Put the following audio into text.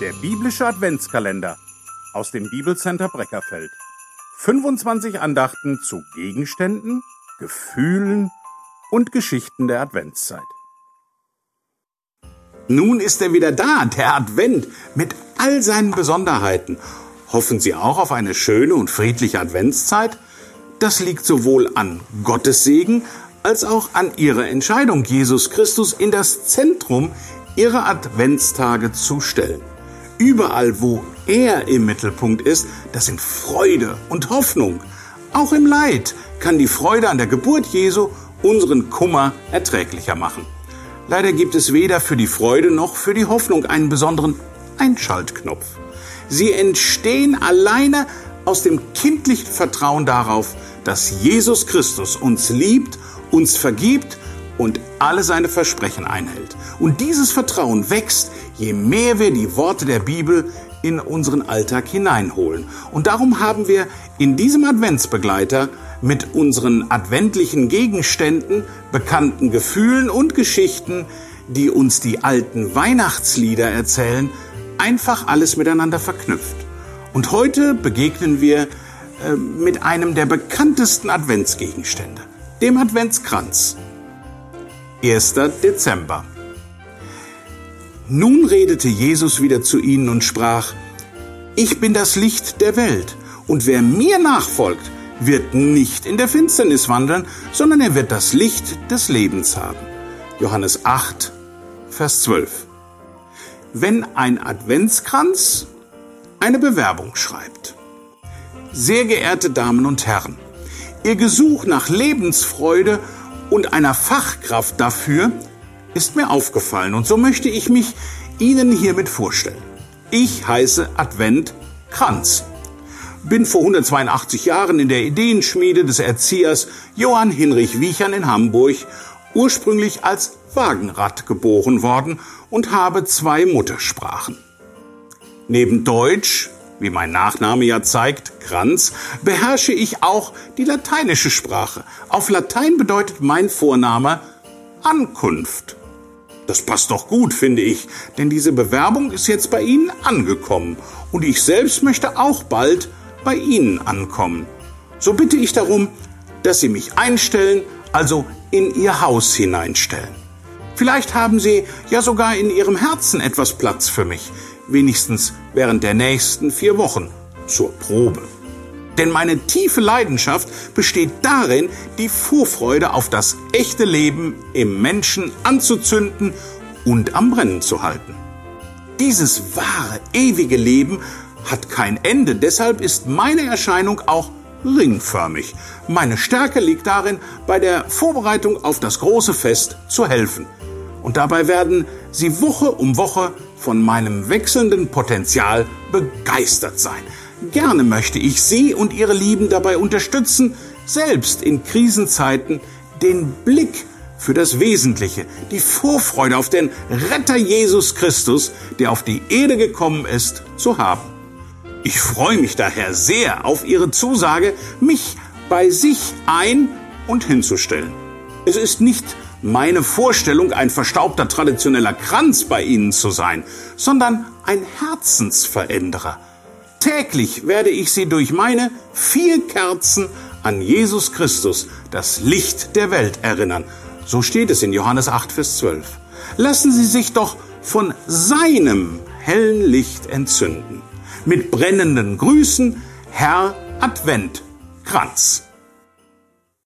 Der biblische Adventskalender aus dem Bibelcenter Breckerfeld. 25 Andachten zu Gegenständen, Gefühlen und Geschichten der Adventszeit. Nun ist er wieder da, der Advent, mit all seinen Besonderheiten. Hoffen Sie auch auf eine schöne und friedliche Adventszeit? Das liegt sowohl an Gottes Segen als auch an Ihrer Entscheidung, Jesus Christus in das Zentrum Ihrer Adventstage zu stellen. Überall, wo er im Mittelpunkt ist, das sind Freude und Hoffnung. Auch im Leid kann die Freude an der Geburt Jesu unseren Kummer erträglicher machen. Leider gibt es weder für die Freude noch für die Hoffnung einen besonderen Einschaltknopf. Sie entstehen alleine aus dem kindlichen Vertrauen darauf, dass Jesus Christus uns liebt, uns vergibt und alle seine Versprechen einhält. Und dieses Vertrauen wächst, je mehr wir die Worte der Bibel in unseren Alltag hineinholen. Und darum haben wir in diesem Adventsbegleiter mit unseren adventlichen Gegenständen, bekannten Gefühlen und Geschichten, die uns die alten Weihnachtslieder erzählen, einfach alles miteinander verknüpft. Und heute begegnen wir äh, mit einem der bekanntesten Adventsgegenstände, dem Adventskranz. 1. Dezember. Nun redete Jesus wieder zu ihnen und sprach, Ich bin das Licht der Welt, und wer mir nachfolgt, wird nicht in der Finsternis wandeln, sondern er wird das Licht des Lebens haben. Johannes 8, Vers 12. Wenn ein Adventskranz eine Bewerbung schreibt. Sehr geehrte Damen und Herren, Ihr Gesuch nach Lebensfreude und einer Fachkraft dafür ist mir aufgefallen und so möchte ich mich Ihnen hiermit vorstellen. Ich heiße Advent Kranz, bin vor 182 Jahren in der Ideenschmiede des Erziehers Johann Hinrich Wiechern in Hamburg ursprünglich als Wagenrad geboren worden und habe zwei Muttersprachen. Neben Deutsch, wie mein Nachname ja zeigt, Kranz, beherrsche ich auch die lateinische Sprache. Auf Latein bedeutet mein Vorname Ankunft. Das passt doch gut, finde ich, denn diese Bewerbung ist jetzt bei Ihnen angekommen und ich selbst möchte auch bald bei Ihnen ankommen. So bitte ich darum, dass Sie mich einstellen, also in Ihr Haus hineinstellen. Vielleicht haben Sie ja sogar in Ihrem Herzen etwas Platz für mich, wenigstens während der nächsten vier Wochen zur Probe. Denn meine tiefe Leidenschaft besteht darin, die Vorfreude auf das echte Leben im Menschen anzuzünden und am Brennen zu halten. Dieses wahre, ewige Leben hat kein Ende, deshalb ist meine Erscheinung auch ringförmig. Meine Stärke liegt darin, bei der Vorbereitung auf das große Fest zu helfen. Und dabei werden Sie Woche um Woche von meinem wechselnden Potenzial begeistert sein. Gerne möchte ich Sie und Ihre Lieben dabei unterstützen, selbst in Krisenzeiten den Blick für das Wesentliche, die Vorfreude auf den Retter Jesus Christus, der auf die Erde gekommen ist, zu haben. Ich freue mich daher sehr auf Ihre Zusage, mich bei sich ein- und hinzustellen. Es ist nicht meine Vorstellung, ein verstaubter traditioneller Kranz bei Ihnen zu sein, sondern ein Herzensveränderer Täglich werde ich sie durch meine vier Kerzen an Jesus Christus, das Licht der Welt, erinnern. So steht es in Johannes 8, Vers 12. Lassen Sie sich doch von seinem hellen Licht entzünden. Mit brennenden Grüßen, Herr Advent Kranz.